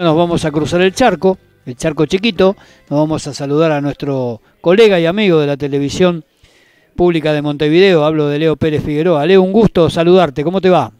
Nos vamos a cruzar el charco, el charco chiquito, nos vamos a saludar a nuestro colega y amigo de la televisión pública de Montevideo, hablo de Leo Pérez Figueroa. Leo, un gusto saludarte, ¿cómo te va?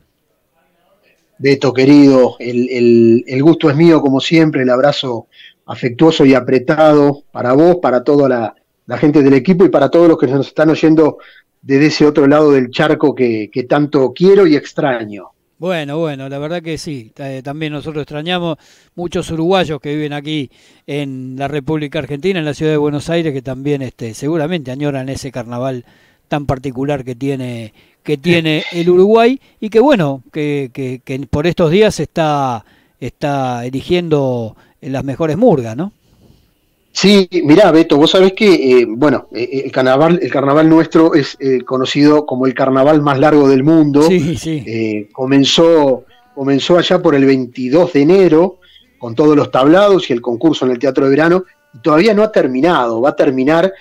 Beto, querido, el, gusto es mío como siempre, el abrazo afectuoso y apretado para vos, para toda la, gente del equipo y para todos los que nos están oyendo desde ese otro lado del charco que tanto quiero y extraño. Bueno, bueno, la verdad que sí. Eh, también nosotros extrañamos muchos uruguayos que viven aquí en la República Argentina, en la ciudad de Buenos Aires, que también este, seguramente añoran ese carnaval tan particular que tiene, que tiene el Uruguay y que bueno, que, que, que por estos días está, está eligiendo las mejores murgas, ¿no? Sí, mirá, Beto, vos sabés que, eh, bueno, eh, eh, el carnaval, el carnaval nuestro es conocido como el carnaval más largo del mundo. Sí, sí. comenzó, comenzó allá por el 22 de enero, con todos los tablados y el concurso en el Teatro de Verano, y todavía no ha terminado, va a terminar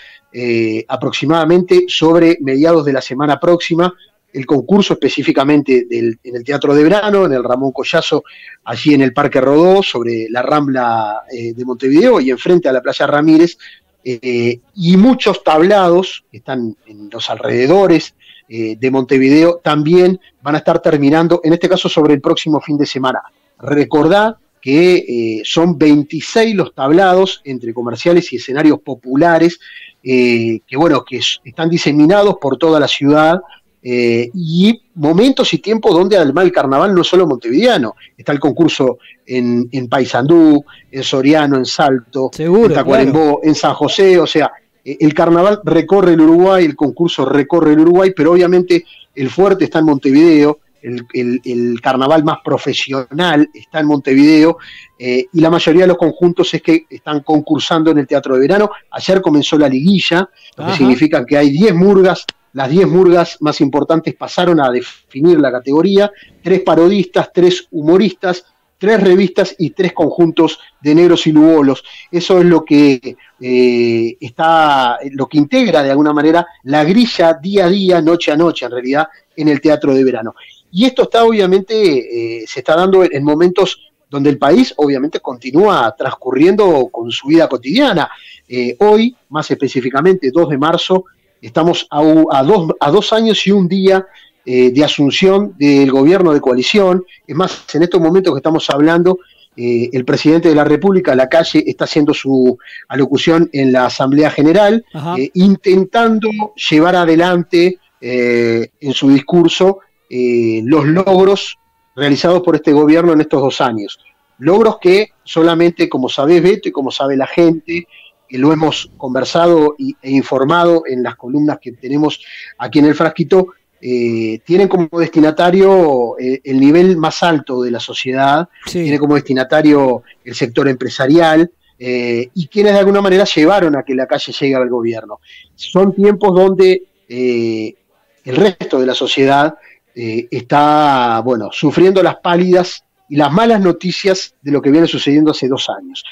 aproximadamente sobre mediados de la semana próxima, el concurso específicamente en el Teatro de Verano, en el Ramón Collazo, allí en el Parque Rodó, sobre la Rambla eh, de Montevideo y enfrente a la Playa Ramírez, eh, y muchos tablados que están en los alrededores eh, de Montevideo también van a estar terminando, en este caso sobre el próximo fin de semana. Recordá que son 26 los tablados entre comerciales y escenarios populares, que bueno, que están diseminados por toda la ciudad, eh, y momentos y tiempos donde además el carnaval no es solo montevideano, está el concurso en, en Paysandú, en Soriano, en Salto, en Tacuarembó, en San José, o sea, eh, el carnaval recorre el Uruguay, el concurso recorre el Uruguay, pero obviamente el fuerte está en Montevideo, el, carnaval más profesional está en Montevideo eh, y la mayoría de los conjuntos es que están concursando en el Teatro de Verano. Ayer comenzó la liguilla, lo que significa que hay 10 murgas las 10 murgas más importantes pasaron a definir la categoría, tres parodistas, tres humoristas, tres revistas y tres conjuntos de negros y lugolos. Eso es lo que eh, está, lo que integra de alguna manera la grilla día a día, noche a noche, en realidad, en el teatro de verano. Y esto está obviamente, eh, se está dando en momentos donde el país obviamente continúa transcurriendo con su vida cotidiana. Eh, hoy, más específicamente, 2 de marzo, Estamos a, dos, a dos años y un día eh, de asunción del gobierno de coalición. Es más, en estos momentos que estamos hablando, eh, el presidente de la República, la calle, está haciendo su alocución en la Asamblea General, eh, intentando llevar adelante en su discurso los logros realizados por este gobierno en estos dos años. Logros que solamente, como sabés, Beto, y como sabe la gente, lo hemos conversado e informado en las columnas que tenemos aquí en el frasquito, eh, tienen como destinatario eh, el nivel más alto de la sociedad, tiene como destinatario el sector empresarial eh, y quienes de alguna manera llevaron a que la calle llegue al gobierno. Son tiempos donde el resto de la sociedad está, bueno, sufriendo las pálidas y las malas noticias de lo que viene sucediendo hace dos años.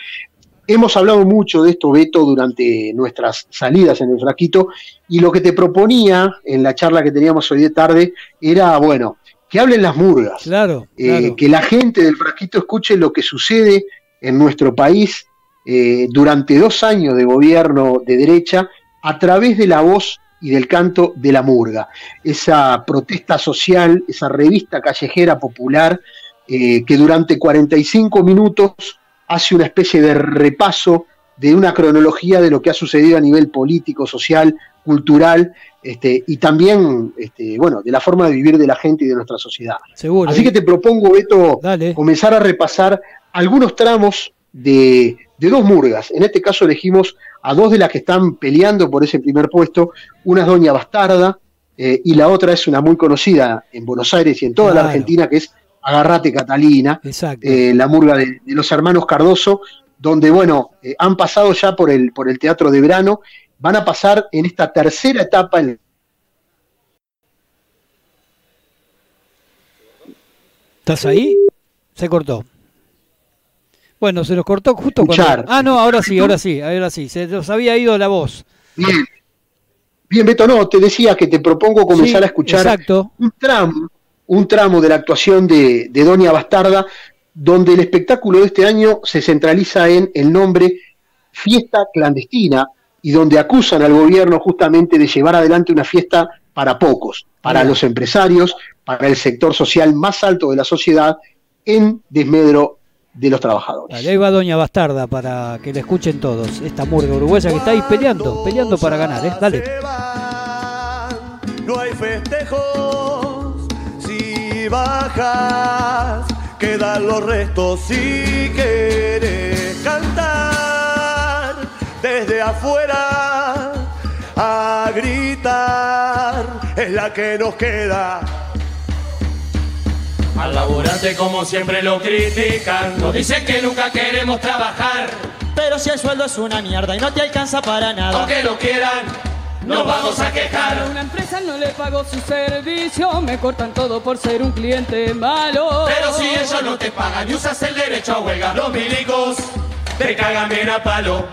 Hemos hablado mucho de esto, Beto, durante nuestras salidas en el fraquito, y lo que te proponía en la charla que teníamos hoy de tarde era, bueno, que hablen las murgas, claro, eh, que la gente del frasquito escuche lo que sucede en nuestro país eh, durante dos años de gobierno de derecha a través de la voz y del canto de la murga, esa protesta social, esa revista callejera popular eh, que durante 45 minutos hace una especie de repaso de una cronología de lo que ha sucedido a nivel político, social, cultural, este, y también, este, bueno, de la forma de vivir de la gente y de nuestra sociedad. Seguro. Así que te propongo, Beto, comenzar a repasar algunos tramos de, dos murgas. En este caso elegimos a dos de las que están peleando por ese primer puesto. Una es Doña Bastarda eh, y la otra es una muy conocida en Buenos Aires y en toda la Argentina, que es Agarrate Catalina, eh, la murga de, los hermanos Cardoso, donde, bueno, eh, han pasado ya por el, por el Teatro de Verano, van a pasar en esta tercera etapa. ¿Estás ahí? Se cortó. Bueno, se nos cortó justo cuando... Ah, no, ahora sí, ahora sí, ahora sí, se nos había ido la voz. Bien. Bien, Beto, no, te decía que te propongo comenzar a escuchar un tramo un tramo de la actuación de, Doña Bastarda, donde el espectáculo de este año se centraliza en el nombre fiesta clandestina y donde acusan al gobierno justamente de llevar adelante una fiesta para pocos, para los empresarios, para el sector social más alto de la sociedad, en desmedro de los trabajadores. ahí va Doña Bastarda para que le escuchen todos. Esta murga uruguaya que está ahí peleando, peleando para ganar, ¿eh? Dale. No hay festejos si bajas, quedan los restos si quieres cantar desde afuera a gritar es la que nos queda. Al laburante como siempre lo critican, nos dicen que nunca queremos trabajar. Pero si el sueldo es una mierda y no te alcanza para nada. Aunque lo quieran, nos vamos a quejar. una empresa no le pagó su servicio, me cortan todo por ser un cliente malo. Pero si ellos no te pagan y usas el derecho a huelga, los milicos te cagan bien a palo.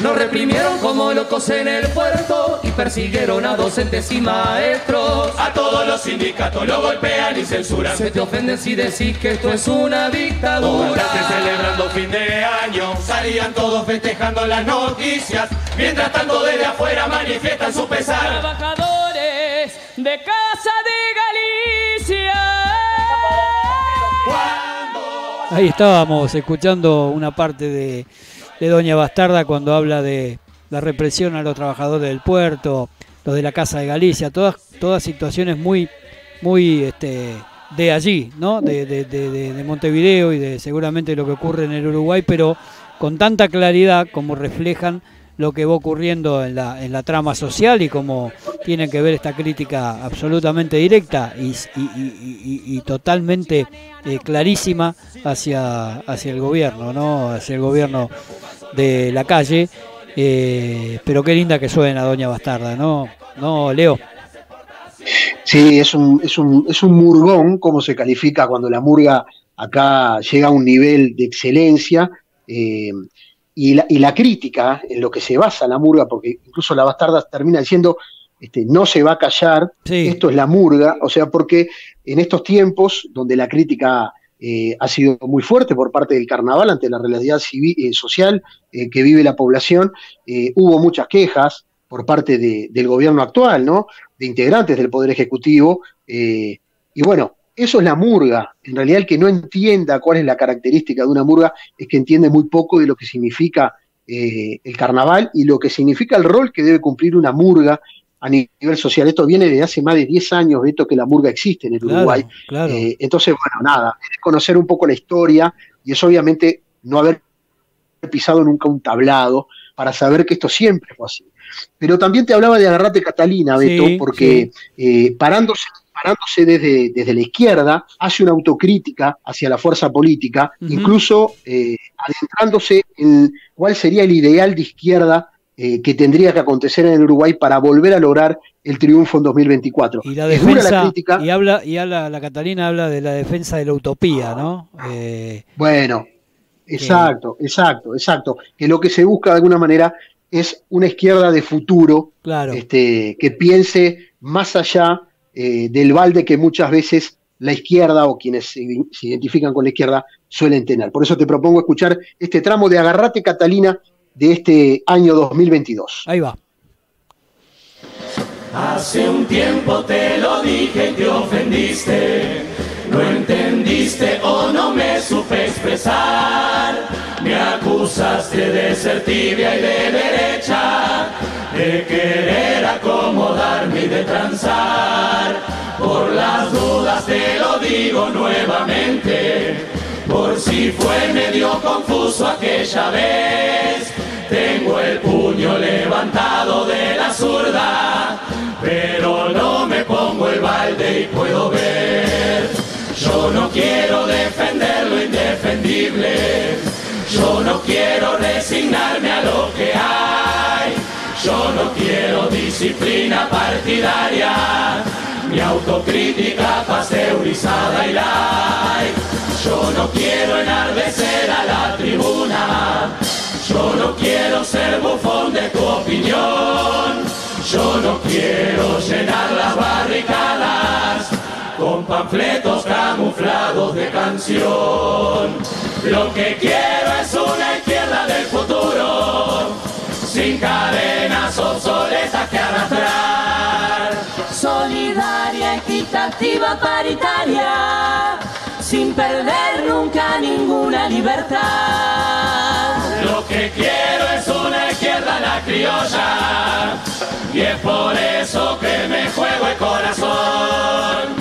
Nos reprimieron como locos en el puerto y persiguieron a docentes y maestros. A todos los sindicatos lo golpean y censuran. Se te ofenden si decís que esto es una dictadura. celebrando fin de año, salían todos festejando las noticias. Mientras tanto desde afuera manifiestan su pesar. Trabajadores de Casa de Galicia. Ahí estábamos escuchando una parte de de Doña Bastarda cuando habla de la represión a los trabajadores del puerto, los de la Casa de Galicia, todas, todas situaciones muy, muy este, de allí, ¿no? De, de, de, Montevideo y de seguramente lo que ocurre en el Uruguay, pero con tanta claridad como reflejan lo que va ocurriendo en la, en la trama social y como tiene que ver esta crítica absolutamente directa y, totalmente eh, clarísima hacia, hacia el gobierno, ¿no? hacia el gobierno de la calle. Eh, pero qué linda que suena Doña Bastarda, ¿no? ¿No, Leo? Sí, es un, es un, es un murgón, como se califica cuando la murga acá llega a un nivel de excelencia. Eh, y la, y la, crítica en lo que se basa la murga, porque incluso la bastarda termina diciendo, este, no se va a callar, esto es la murga, o sea, porque en estos tiempos donde la crítica eh, ha sido muy fuerte por parte del carnaval ante la realidad civil, eh, social eh, que vive la población, hubo muchas quejas por parte del gobierno actual, ¿no? De integrantes del Poder Ejecutivo, y bueno, eso es la murga. En realidad el que no entienda cuál es la característica de una murga es que entiende muy poco de lo que significa eh, el carnaval y lo que significa el rol que debe cumplir una murga a nivel social. Esto viene de hace más de 10 años, esto que la murga existe en el Uruguay. Eh, entonces, bueno, nada, es conocer un poco la historia y es obviamente no haber pisado nunca un tablado para saber que esto siempre fue así. Pero también te hablaba de agarrate Catalina, Beto, porque eh, parándose parándose desde, desde la izquierda, hace una autocrítica hacia la fuerza política, incluso eh, adentrándose en cuál sería el ideal de izquierda eh, que tendría que acontecer en el Uruguay para volver a lograr el triunfo en 2024. Y la defensa, y habla, y habla, la Catalina habla de la defensa de la utopía, ¿no? Eh, bueno, exacto, exacto, exacto. Que lo que se busca de alguna manera es una izquierda de futuro, claro. este, que piense más allá eh, del balde que muchas veces la izquierda o quienes se, identifican con la izquierda suelen tener. Por eso te propongo escuchar este tramo de Agarrate Catalina de este año 2022. Ahí va. Hace un tiempo te lo dije y te ofendiste, no entendiste o no me supe expresar, me acusaste de ser tibia y de derecha de querer acomodarme y de transar. Por las dudas te lo digo nuevamente, por si fue medio confuso aquella vez. Tengo el puño levantado de la zurda, pero no me pongo el balde y puedo ver. Yo no quiero defender lo indefendible, yo no quiero resignarme a lo que hay. Yo no quiero disciplina partidaria, mi autocrítica pasteurizada y light. Yo no quiero enardecer a la tribuna, yo no quiero ser bufón de tu opinión. Yo no quiero llenar las barricadas con panfletos camuflados de canción. Lo que quiero es una izquierda del futuro, sin cadenas obsoletas que arrastrar. Solidaria, equitativa, paritaria, perder nunca ninguna libertad. Lo que quiero es una izquierda la criolla, y es por eso que me juego el corazón,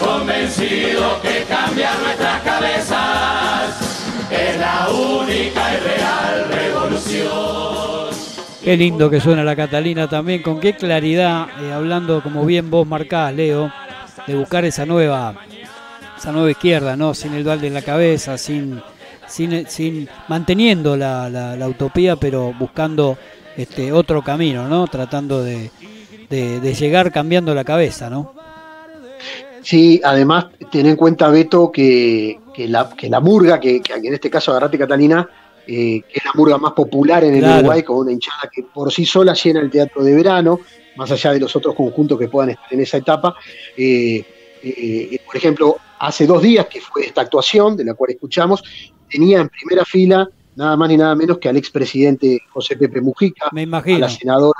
convencido que cambiar nuestras cabezas es la única y real revolución. Qué lindo que suena la Catalina también, con qué claridad, eh, hablando como bien vos marcás, Leo, de buscar esa nueva, esa nueva izquierda, ¿no? Sin el dualde en la cabeza, sin, sin, sin manteniendo la, la, la utopía, pero buscando este otro camino, ¿no? Tratando de, de, de llegar cambiando la cabeza, ¿no? Sí, además, ten en cuenta, Beto, que, que, la, que la murga, que, que en este caso Agarrate Catalina, eh, que es la murga más popular en el Claro. Uruguay, con una hinchada que por sí sola llena el teatro de verano, más allá de los otros conjuntos que puedan estar en esa etapa. Eh, eh, por ejemplo, hace dos días que fue esta actuación, de la cual escuchamos, tenía en primera fila nada más ni nada menos que al expresidente José Pepe Mujica, Me a la senadora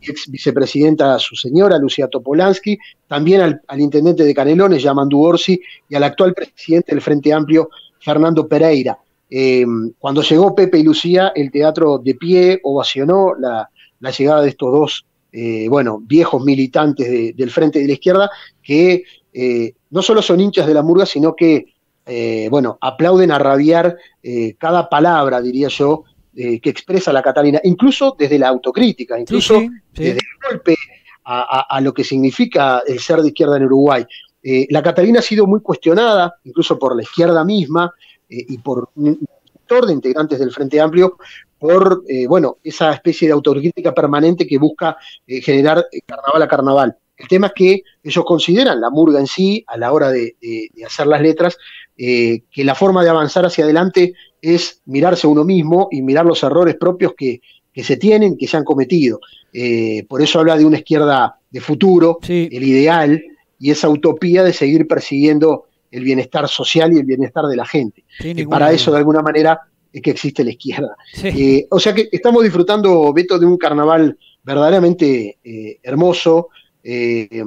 y ex vicepresidenta, su señora, Lucía Topolansky, también al, al intendente de Canelones, Yamandu Orsi, y al actual presidente del Frente Amplio, Fernando Pereira. Eh, cuando llegó Pepe y Lucía, el teatro de pie ovacionó la, la llegada de estos dos, eh, bueno, viejos militantes de- del Frente de la Izquierda, que eh, no solo son hinchas de la murga, sino que, eh, bueno, aplauden a rabiar eh, cada palabra, diría yo, eh, que expresa la Catalina, incluso desde la autocrítica, incluso sí, sí. desde el golpe a, a- a lo que significa el ser de izquierda en Uruguay. Eh, la Catalina ha sido muy cuestionada, incluso por la izquierda misma y por un sector de integrantes del Frente Amplio, por bueno, esa especie de autocrítica permanente que busca generar carnaval a carnaval. El tema es que ellos consideran la murga en sí, a la hora de, de- de hacer las letras, eh, que la forma de avanzar hacia adelante es mirarse a uno mismo y mirar los errores propios que, que se tienen, que se han cometido. Eh, por eso habla de una izquierda de futuro, Sí. el ideal y esa utopía de seguir persiguiendo el bienestar social y el bienestar de la gente. Ninguna para eso, de alguna manera, es que existe la izquierda. Sí. Eh, o sea que estamos disfrutando, Beto, de un carnaval verdaderamente eh, hermoso, eh,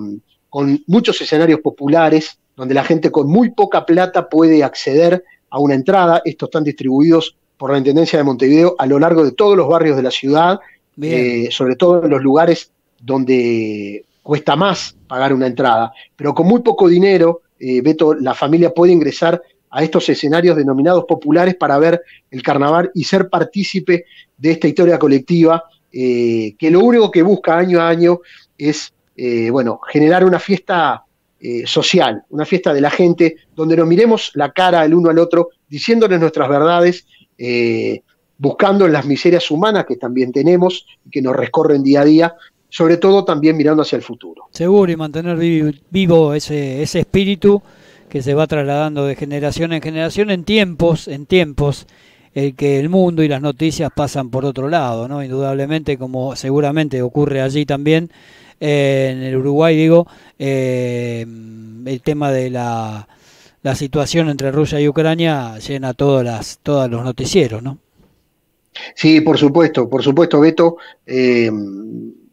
con muchos escenarios populares, donde la gente con muy poca plata puede acceder a una entrada. Estos están distribuidos por la Intendencia de Montevideo a lo largo de todos los barrios de la ciudad, eh, sobre todo en los lugares donde cuesta más pagar una entrada. Pero con muy poco dinero, eh, Beto, la familia puede ingresar a estos escenarios denominados populares para ver el carnaval y ser partícipe de esta historia colectiva, eh, que lo único que busca año a año es, eh, bueno, generar una fiesta eh, social, una fiesta de la gente, donde nos miremos la cara el uno al otro, diciéndoles nuestras verdades, eh, buscando las miserias humanas que también tenemos y que nos recorren día a día, sobre todo también mirando hacia el futuro. Seguro y mantener vi- vivo ese, ese espíritu que se va trasladando de generación en generación en tiempos, en tiempos, el que el mundo y las noticias pasan por otro lado, ¿no? Indudablemente, como seguramente ocurre allí también, eh, en el Uruguay, digo, eh, el tema de la, la situación entre Rusia y Ucrania llena todas las, todos los noticieros, ¿no? Sí, por supuesto, por supuesto, Beto. eh,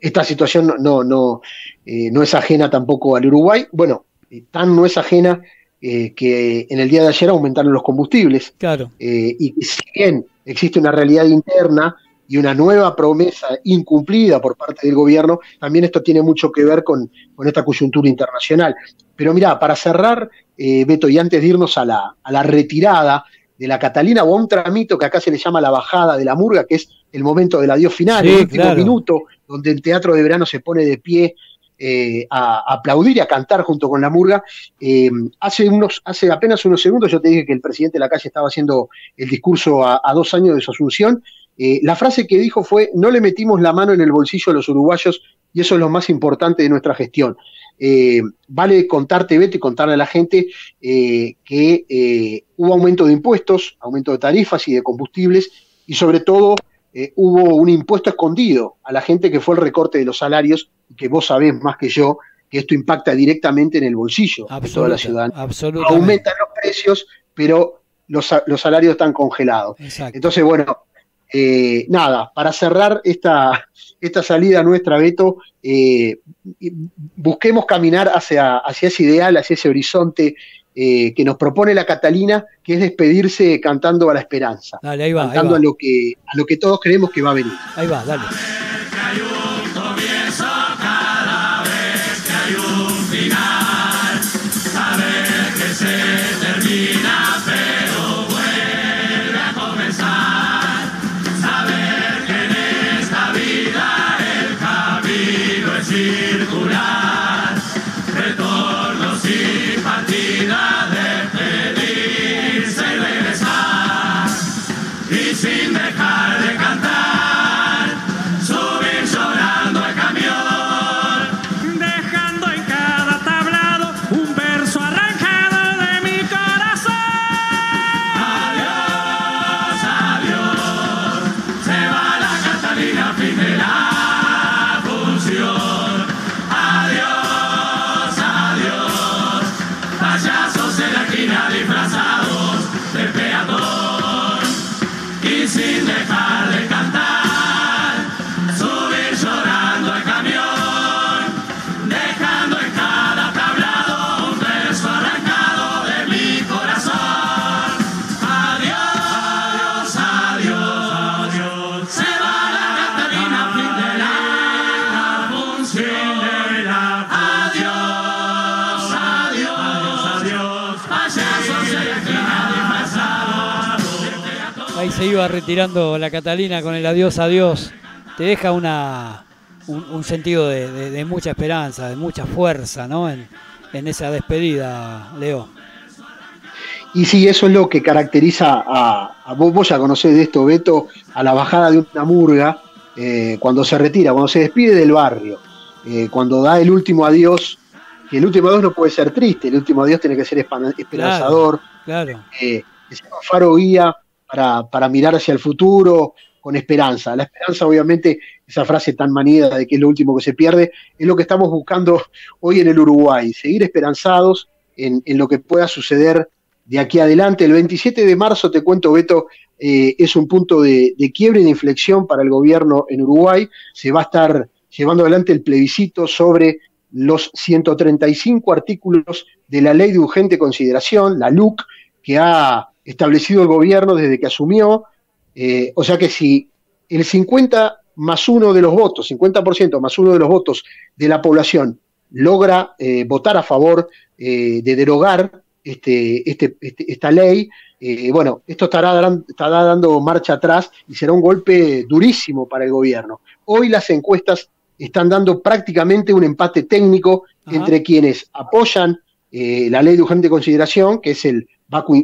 esta situación no, no, no, no es ajena tampoco al Uruguay. Bueno, tan no es ajena eh, que en el día de ayer aumentaron los combustibles. Claro, eh, y si bien existe una realidad interna y una nueva promesa incumplida por parte del gobierno, también esto tiene mucho que ver con, con esta coyuntura internacional. Pero mira, para cerrar, eh, Beto, y antes de irnos a la, a la retirada de la Catalina o a un tramito que acá se le llama la bajada de la murga, que es el momento del adiós final, Sí, el último claro. minuto, donde el teatro de verano se pone de pie eh, a, a aplaudir y a cantar junto con la murga. Eh, hace, unos, hace apenas unos segundos yo te dije que el presidente de la calle estaba haciendo el discurso a, a dos años de su asunción. Eh, la frase que dijo fue, no le metimos la mano en el bolsillo a los uruguayos y eso es lo más importante de nuestra gestión. Eh, vale contarte, Beto, y contarle a la gente eh, que hubo aumento de impuestos, aumento de tarifas y de combustibles, y sobre todo hubo un impuesto escondido a la gente que fue el recorte de los salarios, y que vos sabés más que yo, que esto impacta directamente en el bolsillo de toda la ciudad. Aumentan los precios, pero los, salarios están congelados. Entonces, bueno, eh, nada, para cerrar esta, esta salida nuestra, Beto, eh, busquemos caminar hacia, hacia ese ideal, hacia ese horizonte eh, que nos propone la Catalina, que es despedirse cantando a la esperanza. Dale, ahí va. Cantando A, lo que, a lo que todos creemos que va a venir. Ahí va, dale. Se iba retirando la Catalina con el adiós, adiós, te deja una, un, sentido de, mucha esperanza, de mucha fuerza ¿no? en, esa despedida, Leo. Y sí, eso es lo que caracteriza a, vos, vos ya conocés de esto, Beto, a la bajada de una murga, eh, cuando se retira, cuando se despide del barrio, eh, cuando da el último adiós, que el último adiós no puede ser triste, el último adiós tiene que ser esperanzador, claro, eh, faro guía para, mirar hacia el futuro con esperanza. La esperanza, obviamente, esa frase tan manida de que es lo último que se pierde, es lo que estamos buscando hoy en el Uruguay, seguir esperanzados en, lo que pueda suceder de aquí adelante. El 27 de marzo, te cuento, Beto, eh, es un punto de, quiebre y de inflexión para el gobierno en Uruguay. Se va a estar llevando adelante el plebiscito sobre los 135 artículos de la Ley de Urgente Consideración, la LUC, que ha establecido el gobierno desde que asumió. Eh, o sea que si el 50 más uno de los votos, 50% más uno de los votos de la población logra eh, votar a favor eh, de derogar este, este, este esta ley, bueno, esto estará, estará, dando marcha atrás y será un golpe durísimo para el gobierno. Hoy las encuestas están dando prácticamente un empate técnico entre quienes apoyan la ley de urgente consideración, que es el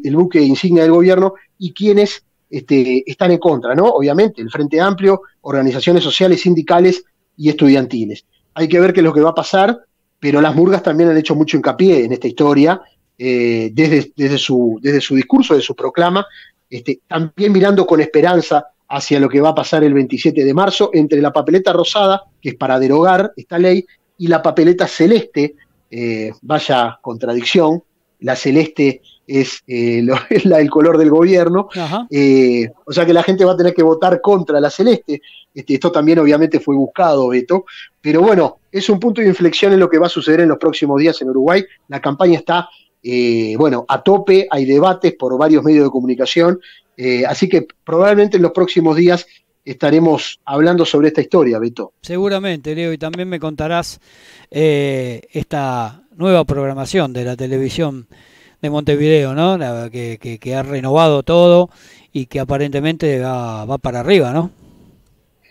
el buque insignia del gobierno, y quienes este, están en contra, ¿no? Obviamente, el Frente Amplio, organizaciones sociales, sindicales y estudiantiles. Hay que ver qué es lo que va a pasar, pero las murgas también han hecho mucho hincapié en esta historia, eh, desde, desde, su, desde su discurso, de su proclama, este, también mirando con esperanza hacia lo que va a pasar el 27 de marzo entre la papeleta rosada, que es para derogar esta ley, y la papeleta celeste, eh, vaya contradicción, la celeste es, eh, la, el color del gobierno, eh, o sea que la gente va a tener que votar contra la celeste. Este, esto también obviamente fue buscado, Beto, pero bueno, es un punto de inflexión en lo que va a suceder en los próximos días en Uruguay. La campaña está, eh, bueno, a tope, hay debates por varios medios de comunicación, así que probablemente en los próximos días estaremos hablando sobre esta historia, Beto. Seguramente, Leo, y también me contarás esta nueva programación de la televisión de Montevideo, ¿no? que, ha renovado todo y que aparentemente va, para arriba, ¿no?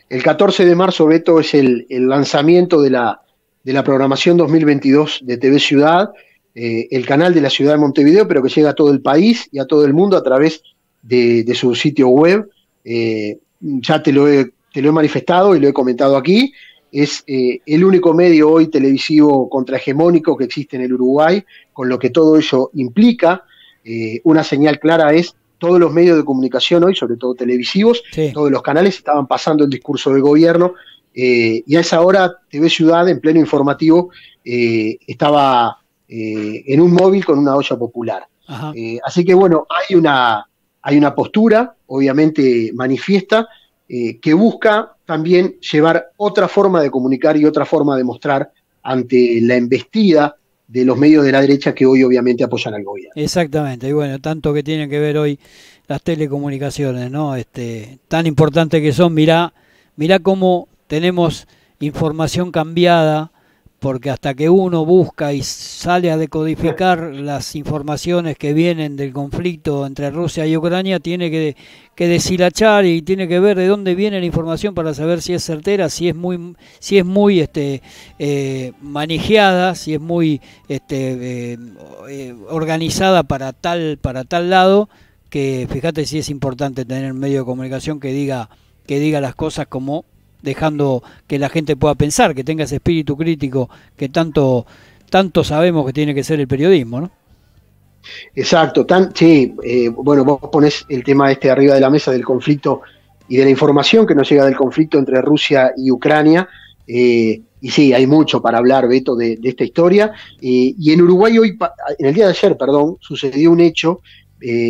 El 14 de marzo, Beto, es el, lanzamiento de la, de la programación 2022 de TV Ciudad, eh, el canal de la ciudad de Montevideo, pero que llega a todo el país y a todo el mundo a través de, su sitio web. Eh, ya te lo, he, te lo he manifestado y lo he comentado aquí es eh, el único medio hoy televisivo contrahegemónico que existe en el Uruguay, con lo que todo ello implica. Eh, una señal clara es todos los medios de comunicación hoy, sobre todo televisivos, todos los canales estaban pasando el discurso del gobierno eh, y a esa hora TV Ciudad, en pleno informativo, eh, estaba en un móvil con una olla popular. así que bueno, hay una, hay una postura, obviamente manifiesta, que busca también llevar otra forma de comunicar y otra forma de mostrar ante la embestida de los medios de la derecha que hoy obviamente apoyan al gobierno. Exactamente, y bueno, tanto que tienen que ver hoy las telecomunicaciones, ¿no? Este, tan importante que son, mirá, mirá cómo tenemos información cambiada, porque hasta que uno busca y sale a decodificar las informaciones que vienen del conflicto entre Rusia y Ucrania, tiene que, deshilachar y tiene que ver de dónde viene la información para saber si es certera, si es muy, si es muy este, eh, si es muy este, eh, eh, organizada para tal, para tal lado, que fíjate si es importante tener un medio de comunicación que diga, que diga las cosas como dejando que la gente pueda pensar, que tenga ese espíritu crítico que tanto, tanto sabemos que tiene que ser el periodismo, ¿no? Exacto, tan, sí, eh, bueno, vos pones el tema este arriba de la mesa del conflicto y de la información que nos llega del conflicto entre Rusia y Ucrania, eh, y sí, hay mucho para hablar, Beto, de, esta historia, eh, y en Uruguay hoy, en el día de ayer, perdón, sucedió un hecho,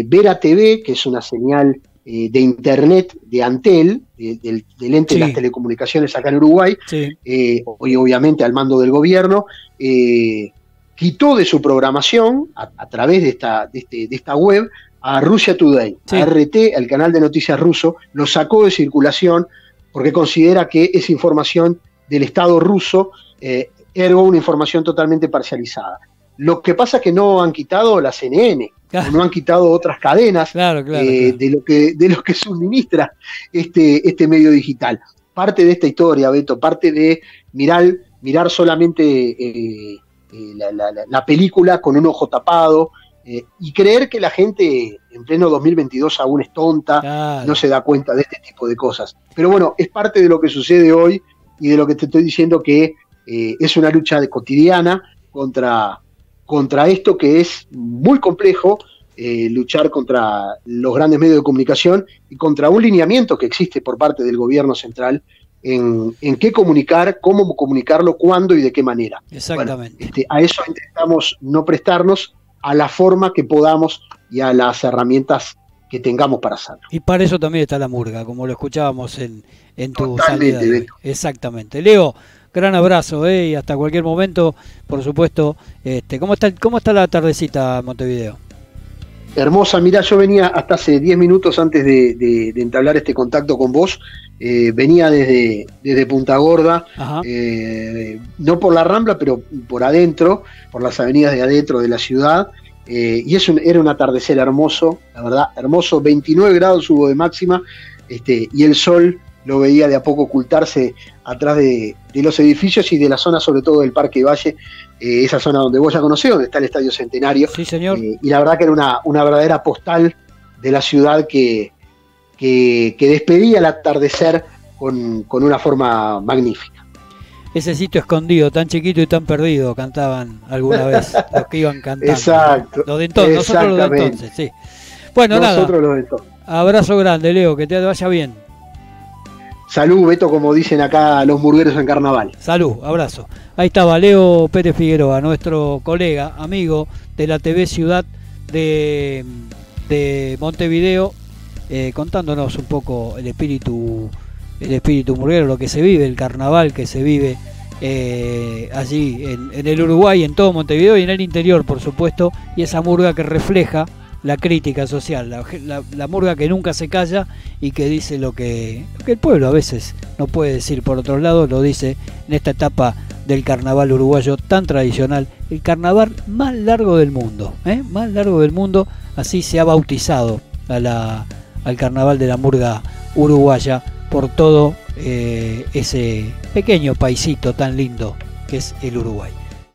Vera TV, que es una señal eh, de Internet de Antel, del, ente de las telecomunicaciones acá en Uruguay, eh, hoy obviamente al mando del gobierno, eh, quitó de su programación, a, través de esta, este, de, esta web, a Russia Today, a RT, el canal de noticias ruso, lo sacó de circulación porque considera que es información del Estado ruso, ergo una información totalmente parcializada. Lo que pasa es que no han quitado la CNN, no han quitado otras cadenas eh, de, lo que, de lo que suministra este, este medio digital. Parte de esta historia, Beto, parte de mirar, mirar solamente eh, eh, la, película con un ojo tapado y creer que la gente en pleno 2022 aún es tonta, no se da cuenta de este tipo de cosas. Pero bueno, es parte de lo que sucede hoy y de lo que te estoy diciendo que es una lucha de cotidiana contra contra esto que es muy complejo, eh, luchar contra los grandes medios de comunicación y contra un lineamiento que existe por parte del gobierno central en, qué comunicar, cómo comunicarlo, cuándo y de qué manera. Exactamente. Este, a eso intentamos no prestarnos a la forma que podamos y a las herramientas que tengamos para hacerlo. Y para eso también está la murga, como lo escuchábamos en, en tu salida. Exactamente. Leo, gran abrazo eh, y hasta cualquier momento, por supuesto. Este, ¿cómo, está, ¿Cómo está la tardecita Montevideo? Hermosa, mira, yo venía hasta hace 10 minutos antes de, entablar este contacto con vos, eh, venía desde, desde Punta Gorda, eh, no por la Rambla, pero por adentro, por las avenidas de adentro de la ciudad, y es era un atardecer hermoso, la verdad, hermoso, 29 grados hubo de máxima, este, y el sol lo veía de a poco ocultarse atrás de, los edificios y de la zona, sobre todo del Parque Valle, eh, esa zona donde vos ya conocés, donde está el Estadio Centenario. Sí, señor. Eh, y la verdad que era una, una verdadera postal de la ciudad que, que, despedía el atardecer con, una forma magnífica. Ese sitio escondido, tan chiquito y tan perdido, cantaban alguna vez los que iban cantando. Exacto. Los de entonces, nosotros los de entonces, sí. Bueno, nosotros Los de entonces. Abrazo grande, Leo, que te vaya bien. Salud, Beto, como dicen acá los murgueros en carnaval. Salud, abrazo. Ahí estaba Leo Pérez Figueroa, nuestro colega, amigo de la TV Ciudad de, Montevideo, eh, contándonos un poco el espíritu, el espíritu murguero, lo que se vive, el carnaval que se vive eh, allí en, en el Uruguay, en todo Montevideo y en el interior, por supuesto, y esa murga que refleja la crítica social, la, murga que nunca se calla y que dice lo que, el pueblo a veces no puede decir. Por otro lado, lo dice en esta etapa del carnaval uruguayo tan tradicional, el carnaval más largo del mundo, ¿eh? más largo del mundo, así se ha bautizado a la, al carnaval de la murga uruguaya por todo eh, ese pequeño paisito tan lindo que es el Uruguay.